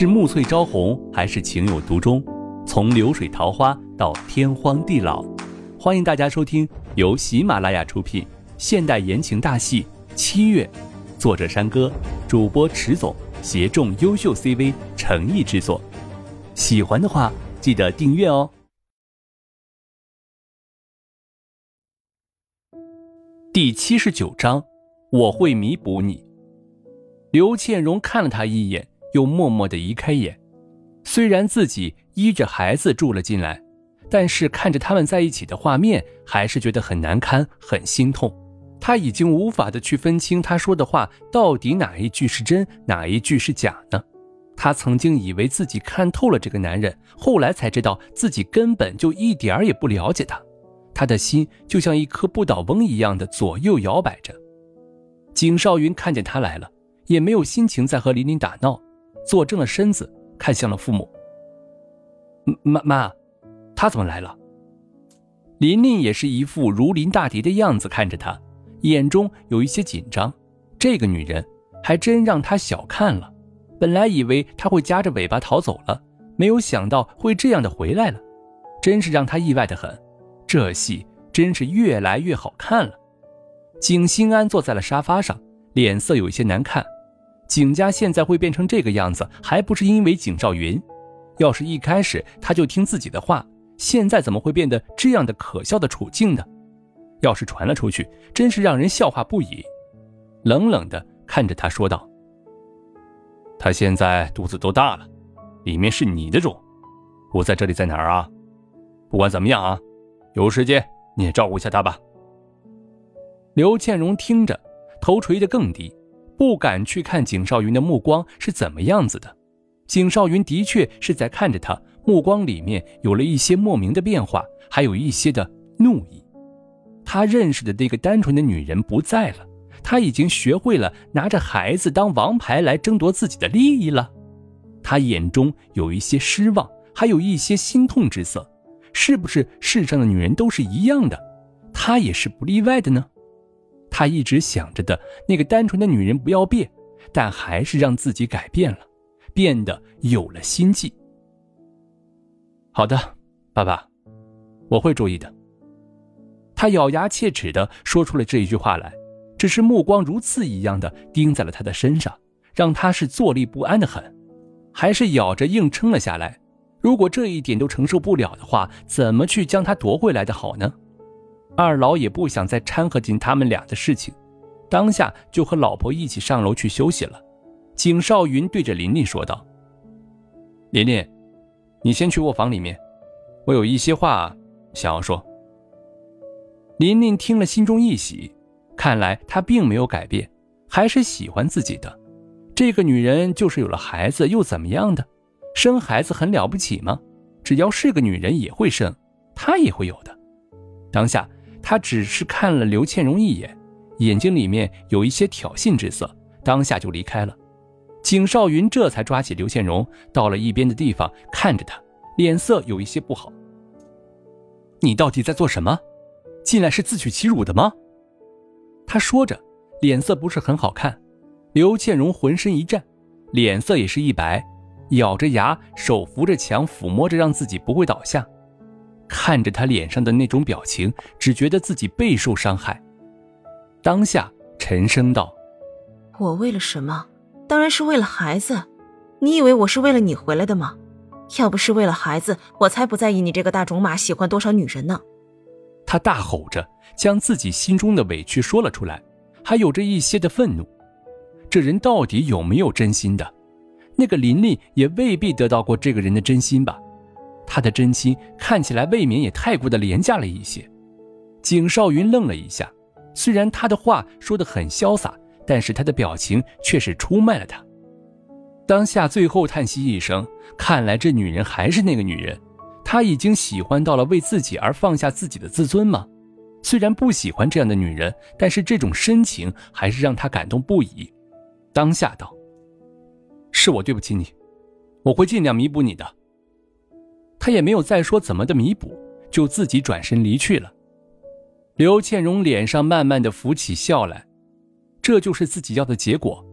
是暮翠朝红，还是情有独钟？从流水桃花到天荒地老，欢迎大家收听由喜马拉雅出品现代言情大戏《七月》，作者山歌，主播迟总，协众优秀 CV 诚意制作。喜欢的话，记得订阅哦。第七十九章，我会弥补你。刘倩荣看了他一眼，又默默的移开眼。虽然自己依着孩子住了进来，但是看着他们在一起的画面，还是觉得很难堪，很心痛。他已经无法的去分清他说的话到底哪一句是真，哪一句是假呢？他曾经以为自己看透了这个男人，后来才知道自己根本就一点儿也不了解他。他的心就像一颗不倒翁一样的左右摇摆着。景少云看见他来了。也没有心情再和琳琳打闹，坐正了身子，看向了父母。妈妈，他怎么来了？琳琳也是一副如临大敌的样子看着他，眼中有一些紧张。这个女人还真让他小看了。本来以为他会夹着尾巴逃走了，没有想到会这样的回来了，真是让他意外的很。这戏真是越来越好看了。景心安坐在了沙发上，脸色有一些难看。景家现在会变成这个样子，还不是因为景少云？要是一开始他就听自己的话，现在怎么会变得这样的可笑的处境呢？要是传了出去，真是让人笑话不已。冷冷的看着他说道：“他现在肚子都大了，里面是你的种，我在这里在哪儿啊？不管怎么样啊，有时间你也照顾一下他吧。”刘倩荣听着，头垂得更低。不敢去看景少云的目光是怎么样子的，景少云的确是在看着他，目光里面有了一些莫名的变化，还有一些的怒意。他认识的那个单纯的女人不在了，他已经学会了拿着孩子当王牌来争夺自己的利益了。他眼中有一些失望，还有一些心痛之色。是不是世上的女人都是一样的？他也是不例外的呢？他一直想着的那个单纯的女人不要变，但还是让自己改变了，变得有了心计。好的，爸爸，我会注意的。他咬牙切齿的说出了这一句话来，只是目光如刺一样的盯在了他的身上，让他是坐立不安的很，还是咬着硬撑了下来。如果这一点都承受不了的话，怎么去将他夺回来的好呢？二老也不想再掺和进他们俩的事情，当下就和老婆一起上楼去休息了。景少云对着琳琳说道：“琳琳，你先去卧房里面，我有一些话想要说。”琳琳听了，心中一喜，看来她并没有改变，还是喜欢自己的。这个女人就是有了孩子又怎么样的？生孩子很了不起吗？只要是个女人也会生，她也会有的。当下。他只是看了刘倩蓉一眼，眼睛里面有一些挑衅之色，当下就离开了。景少云这才抓起刘倩蓉，到了一边的地方，看着他，脸色有一些不好。你到底在做什么？进来是自取其辱的吗？他说着，脸色不是很好看。刘倩蓉浑身一颤，脸色也是一白，咬着牙，手扶着墙，抚摸着，让自己不会倒下。看着他脸上的那种表情，只觉得自己备受伤害。当下沉声道：“我为了什么？当然是为了孩子。你以为我是为了你回来的吗？要不是为了孩子，我才不在意你这个大种马喜欢多少女人呢。”他大吼着，将自己心中的委屈说了出来，还有着一些的愤怒。这人到底有没有真心的？那个琳琳也未必得到过这个人的真心吧。他的真心看起来未免也太过的廉价了一些。景少云愣了一下，虽然他的话说得很潇洒，但是他的表情却是出卖了他。当下最后叹息一声，看来这女人还是那个女人，他已经喜欢到了为自己而放下自己的自尊吗？虽然不喜欢这样的女人，但是这种深情还是让他感动不已。当下道：“是我对不起你，我会尽量弥补你的。”他也没有再说怎么的弥补，就自己转身离去了。刘倩荣脸上慢慢的浮起笑来，这就是自己要的结果，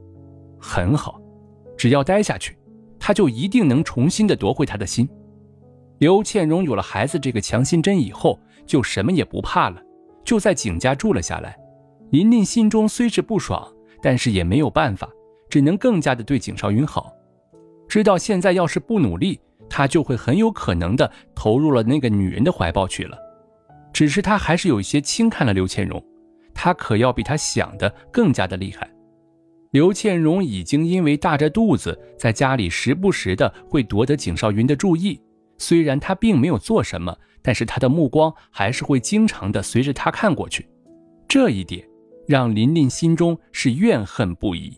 很好，只要待下去，他就一定能重新的夺回他的心。刘倩荣有了孩子这个强心针以后，就什么也不怕了，就在景家住了下来。琳琳心中虽是不爽，但是也没有办法，只能更加的对景少云好。知道现在要是不努力，他就会很有可能的投入了那个女人的怀抱去了。只是他还是有一些轻看了刘倩荣，他可要比他想的更加的厉害。刘倩荣已经因为大着肚子，在家里时不时的会夺得景少云的注意。虽然他并没有做什么，但是他的目光还是会经常的随着他看过去。这一点让琳琳心中是怨恨不已。